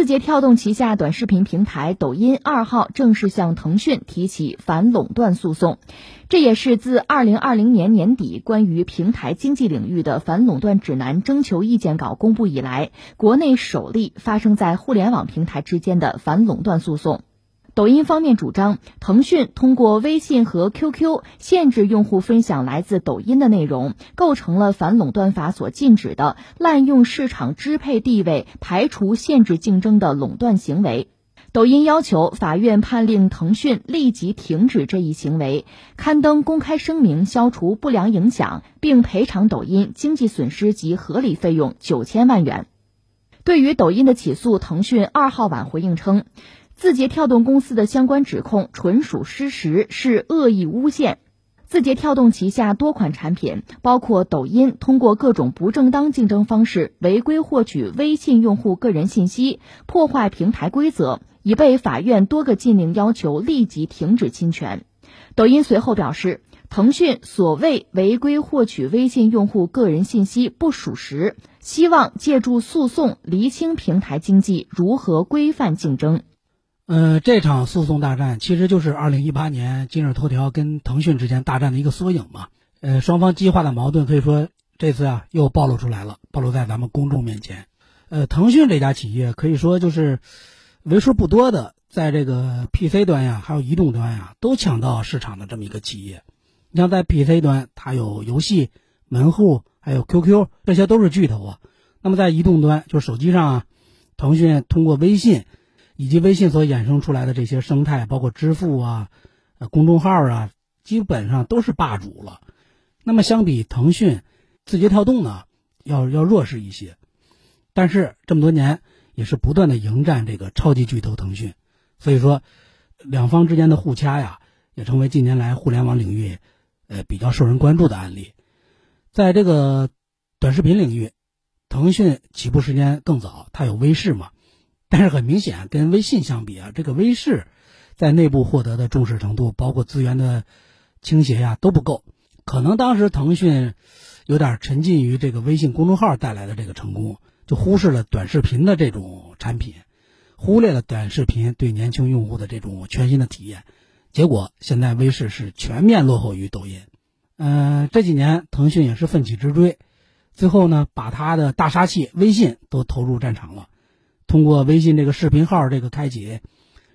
字节跳动旗下短视频平台抖音二号正式向腾讯提起反垄断诉讼，这也是自二零二零年年底关于平台经济领域的反垄断指南征求意见稿公布以来，国内首例发生在互联网平台之间的反垄断诉讼。抖音方面主张，腾讯通过微信和 QQ 限制用户分享来自抖音的内容，构成了反垄断法所禁止的滥用市场支配地位、排除、限制竞争的垄断行为。抖音要求法院判令腾讯立即停止这一行为，刊登公开声明消除不良影响，并赔偿抖音经济损失及合理费用九千万元。对于抖音的起诉，腾讯二号晚回应称。字节跳动公司的相关指控纯属失实，是恶意诬陷。字节跳动旗下多款产品，包括抖音，通过各种不正当竞争方式违规获取微信用户个人信息，破坏平台规则，已被法院多个禁令要求立即停止侵权。抖音随后表示，腾讯所谓违规获取微信用户个人信息不属实，希望借助诉讼厘清平台经济如何规范竞争。呃，这场诉讼大战其实就是二零一八年今日头条跟腾讯之间大战的一个缩影嘛。呃，双方激化的矛盾可以说这次啊又暴露出来了，暴露在咱们公众面前。呃，腾讯这家企业可以说就是为数不多的在这个 PC 端呀，还有移动端呀都抢到市场的这么一个企业。你像在 PC 端，它有游戏、门户，还有 QQ，这些都是巨头啊。那么在移动端，就是手机上啊，腾讯通过微信。以及微信所衍生出来的这些生态，包括支付啊、呃公众号啊，基本上都是霸主了。那么相比腾讯、字节跳动呢，要要弱势一些。但是这么多年也是不断的迎战这个超级巨头腾讯，所以说两方之间的互掐呀，也成为近年来互联网领域呃比较受人关注的案例。在这个短视频领域，腾讯起步时间更早，它有微视嘛。但是很明显，跟微信相比啊，这个微视在内部获得的重视程度，包括资源的倾斜呀，都不够。可能当时腾讯有点沉浸于这个微信公众号带来的这个成功，就忽视了短视频的这种产品，忽略了短视频对年轻用户的这种全新的体验。结果现在微视是全面落后于抖音。嗯，这几年腾讯也是奋起直追，最后呢，把他的大杀器微信都投入战场了。通过微信这个视频号这个开启，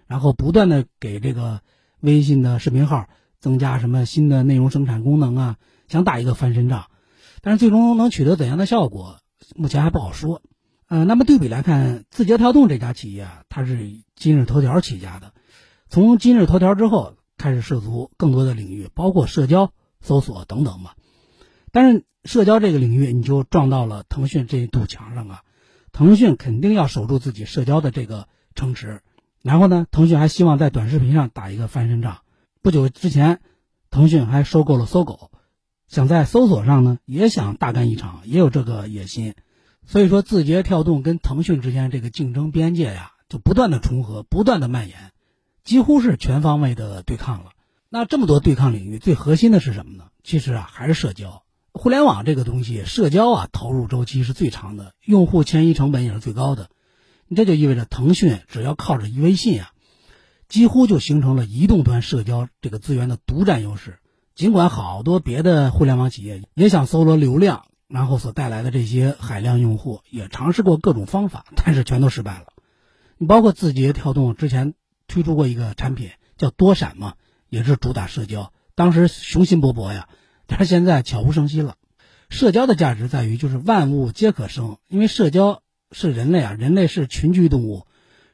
然后不断的给这个微信的视频号增加什么新的内容生产功能啊，想打一个翻身仗，但是最终能取得怎样的效果，目前还不好说。呃，那么对比来看，字节跳动这家企业啊，它是今日头条起家的，从今日头条之后开始涉足更多的领域，包括社交、搜索等等嘛。但是社交这个领域，你就撞到了腾讯这一堵墙上啊。腾讯肯定要守住自己社交的这个城池，然后呢，腾讯还希望在短视频上打一个翻身仗。不久之前，腾讯还收购了搜狗，想在搜索上呢也想大干一场，也有这个野心。所以说，字节跳动跟腾讯之间这个竞争边界呀，就不断的重合，不断的蔓延，几乎是全方位的对抗了。那这么多对抗领域，最核心的是什么呢？其实啊，还是社交。互联网这个东西，社交啊，投入周期是最长的，用户迁移成本也是最高的。这就意味着腾讯只要靠着微信啊，几乎就形成了移动端社交这个资源的独占优势。尽管好多别的互联网企业也想搜罗流量，然后所带来的这些海量用户，也尝试过各种方法，但是全都失败了。你包括字节跳动之前推出过一个产品叫多闪嘛，也是主打社交，当时雄心勃勃呀。但是现在悄无声息了。社交的价值在于，就是万物皆可生，因为社交是人类啊，人类是群居动物，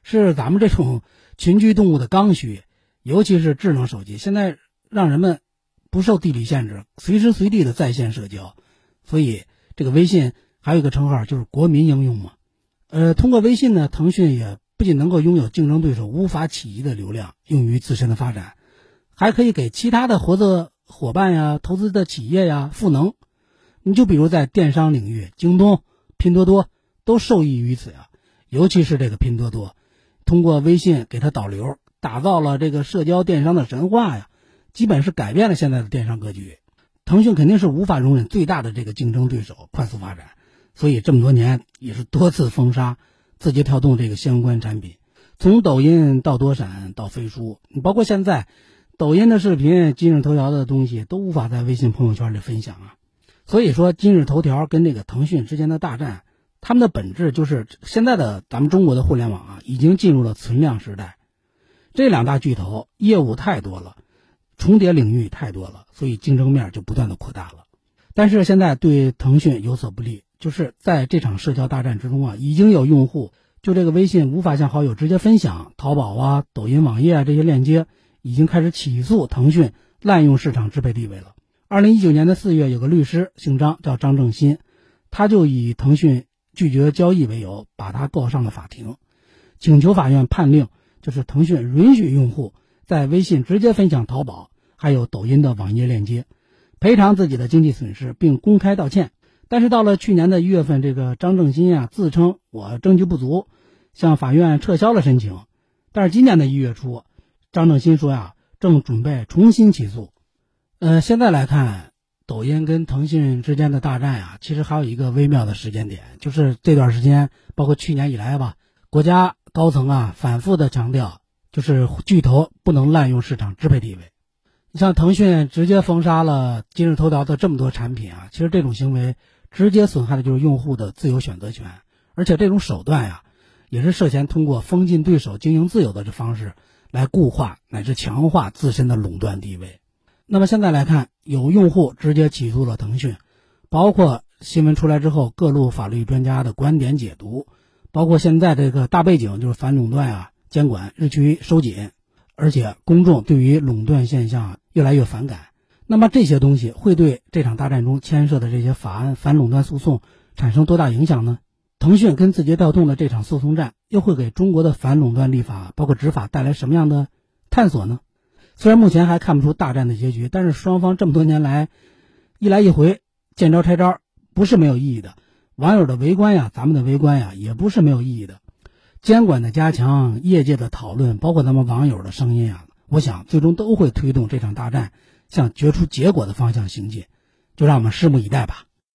是咱们这种群居动物的刚需。尤其是智能手机，现在让人们不受地理限制，随时随地的在线社交。所以，这个微信还有一个称号就是国民应用嘛。呃，通过微信呢，腾讯也不仅能够拥有竞争对手无法企及的流量，用于自身的发展，还可以给其他的合作。伙伴呀，投资的企业呀，赋能，你就比如在电商领域，京东、拼多多都受益于此呀。尤其是这个拼多多，通过微信给他导流，打造了这个社交电商的神话呀，基本是改变了现在的电商格局。腾讯肯定是无法容忍最大的这个竞争对手快速发展，所以这么多年也是多次封杀字节跳动这个相关产品，从抖音到多闪到飞书，你包括现在，抖音的视频、今日头条的东西都无法在微信朋友圈里分享啊。所以说，今日头条跟这个腾讯之间的大战，他们的本质就是现在的咱们中国的互联网啊，已经进入了存量时代。这两大巨头业务太多了，重叠领域太多了，所以竞争面就不断的扩大了。但是现在对腾讯有所不利。就是在这场社交大战之中啊，已经有用户就这个微信无法向好友直接分享淘宝啊、抖音网页啊这些链接，已经开始起诉腾讯滥用市场支配地位了。二零一九年的四月，有个律师姓张，叫张正新，他就以腾讯拒绝交易为由，把他告上了法庭，请求法院判令，就是腾讯允许用户在微信直接分享淘宝还有抖音的网页链接，赔偿自己的经济损失，并公开道歉。但是到了去年的一月份，这个张正新啊自称我证据不足，向法院撤销了申请。但是今年的一月初，张正新说呀，正准备重新起诉。呃，现在来看，抖音跟腾讯之间的大战呀，其实还有一个微妙的时间点，就是这段时间，包括去年以来吧，国家高层啊反复的强调，就是巨头不能滥用市场支配地位。你像腾讯直接封杀了今日头条的这么多产品啊，其实这种行为。直接损害的就是用户的自由选择权，而且这种手段呀，也是涉嫌通过封禁对手经营自由的这方式来固化乃至强化自身的垄断地位。那么现在来看，有用户直接起诉了腾讯，包括新闻出来之后，各路法律专家的观点解读，包括现在这个大背景就是反垄断啊，监管日趋收紧，而且公众对于垄断现象越来越反感。那么这些东西会对这场大战中牵涉的这些法案、反垄断诉讼产生多大影响呢？腾讯跟字节跳动的这场诉讼战又会给中国的反垄断立法，包括执法带来什么样的探索呢？虽然目前还看不出大战的结局，但是双方这么多年来一来一回见招拆招，不是没有意义的。网友的围观呀，咱们的围观呀，也不是没有意义的。监管的加强，业界的讨论，包括咱们网友的声音啊，我想最终都会推动这场大战。向决出结果的方向行进，就让我们拭目以待吧。